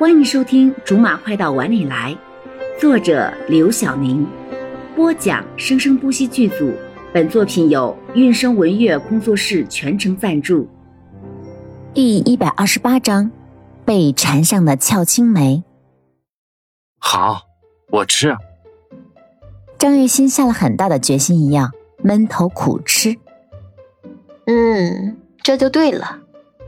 欢迎收听《竹马快到碗里来》，作者刘晓宁，播讲生生不息剧组。本作品由韵声文乐工作室全程赞助。第一百二十八章：被缠上的俏青梅。好，我吃。张月心下了很大的决心一样，闷头苦吃。嗯，这就对了。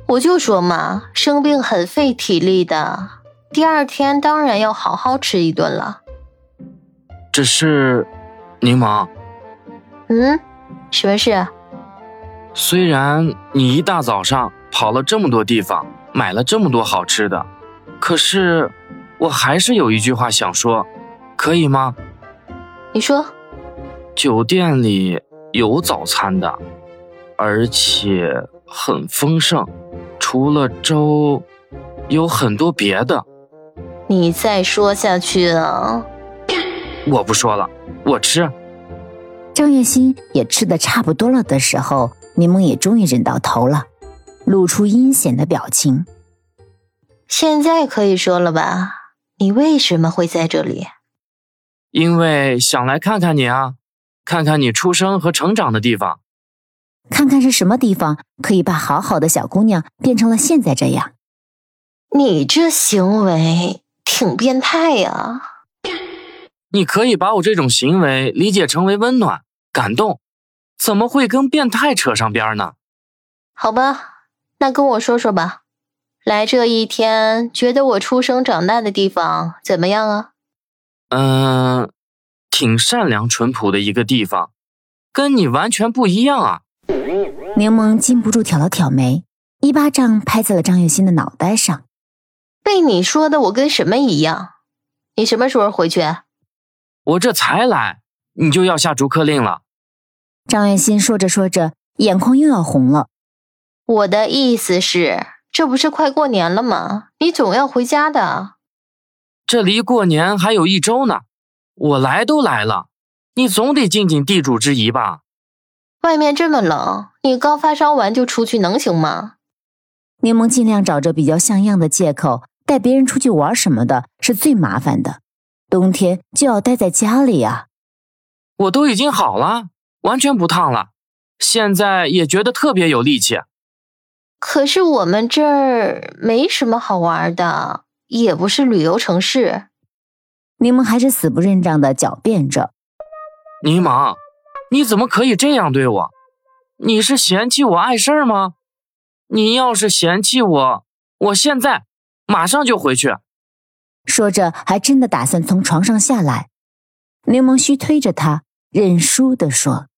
我就说嘛，生病很费体力的。第二天当然要好好吃一顿了。只是，柠檬。嗯，什么事？虽然你一大早上跑了这么多地方，买了这么多好吃的，可是我还是有一句话想说，可以吗？你说。酒店里有早餐的，而且很丰盛，除了粥，有很多别的。你再说下去啊！我不说了，我吃。张月心也吃的差不多了的时候，柠檬也终于忍到头了，露出阴险的表情。现在可以说了吧？你为什么会在这里？因为想来看看你啊，看看你出生和成长的地方，看看是什么地方可以把好好的小姑娘变成了现在这样。你这行为。挺变态呀！你可以把我这种行为理解成为温暖、感动，怎么会跟变态扯上边呢？好吧，那跟我说说吧，来这一天，觉得我出生长大的地方怎么样啊？嗯，挺善良淳朴的一个地方，跟你完全不一样啊！柠檬禁不住挑了挑眉，一巴掌拍在了张月心的脑袋上。被你说的我跟什么一样？你什么时候回去？我这才来，你就要下逐客令了。张月心说着说着，眼眶又要红了。我的意思是，这不是快过年了吗？你总要回家的。这离过年还有一周呢，我来都来了，你总得尽尽地主之谊吧？外面这么冷，你刚发烧完就出去，能行吗？柠檬尽量找着比较像样的借口。带别人出去玩什么的，是最麻烦的。冬天就要待在家里呀。我都已经好了，完全不烫了，现在也觉得特别有力气。可是我们这儿没什么好玩的，也不是旅游城市。柠檬还是死不认账的狡辩着。柠檬，你怎么可以这样对我？你是嫌弃我碍事儿吗？你要是嫌弃我，我现在。马上就回去。说着，还真的打算从床上下来。柠檬须推着他，认输的说：“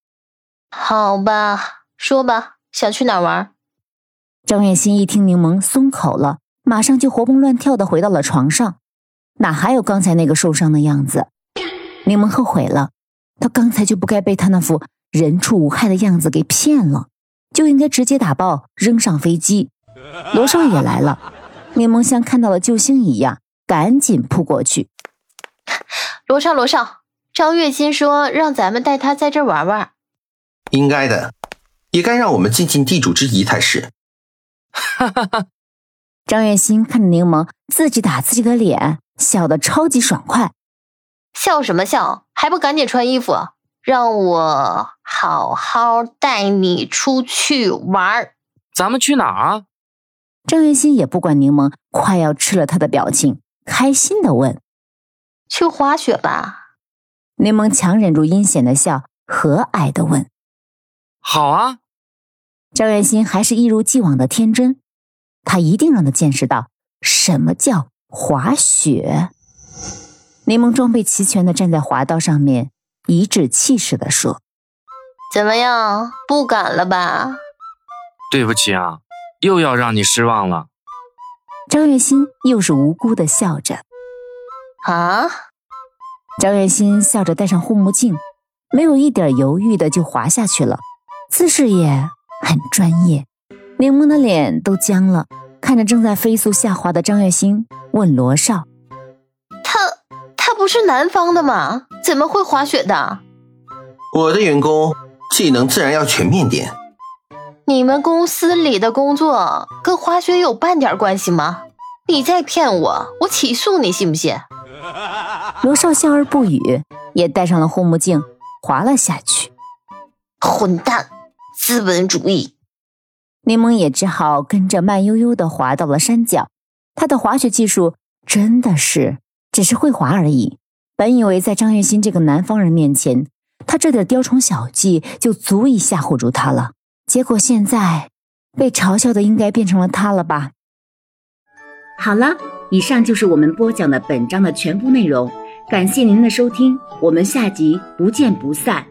好吧，说吧，想去哪玩？”张远新一听柠檬松口了，马上就活蹦乱跳的回到了床上，哪还有刚才那个受伤的样子？柠檬后悔了，他刚才就不该被他那副人畜无害的样子给骗了，就应该直接打包扔上飞机。罗少也来了。柠檬像看到了救星一样，赶紧扑过去。罗少，罗少，张月心说让咱们带他在这玩玩。应该的，也该让我们尽尽地主之谊才是。哈哈哈！张月心看着柠檬自己打自己的脸，笑得超级爽快。笑什么笑？还不赶紧穿衣服，让我好好带你出去玩。咱们去哪儿啊？张元心也不管柠檬快要吃了他的表情，开心的问：“去滑雪吧？”柠檬强忍住阴险的笑，和蔼的问：“好啊。”张元心还是一如既往的天真，他一定让他见识到什么叫滑雪。柠檬装备齐全的站在滑道上面，颐指气使的说：“怎么样，不敢了吧？”对不起啊。又要让你失望了，张月心又是无辜的笑着。啊！张月心笑着戴上护目镜，没有一点犹豫的就滑下去了，姿势也很专业。柠檬的脸都僵了，看着正在飞速下滑的张月心，问罗少：“他他不是南方的吗？怎么会滑雪的？”我的员工技能自然要全面点。你们公司里的工作跟滑雪有半点关系吗？你再骗我，我起诉你，信不信？罗少笑而不语，也戴上了护目镜，滑了下去。混蛋，资本主义！柠檬也只好跟着慢悠悠的滑到了山脚。他的滑雪技术真的是只是会滑而已。本以为在张月心这个南方人面前，他这点雕虫小技就足以吓唬住他了。结果现在被嘲笑的应该变成了他了吧？好了，以上就是我们播讲的本章的全部内容。感谢您的收听，我们下集不见不散。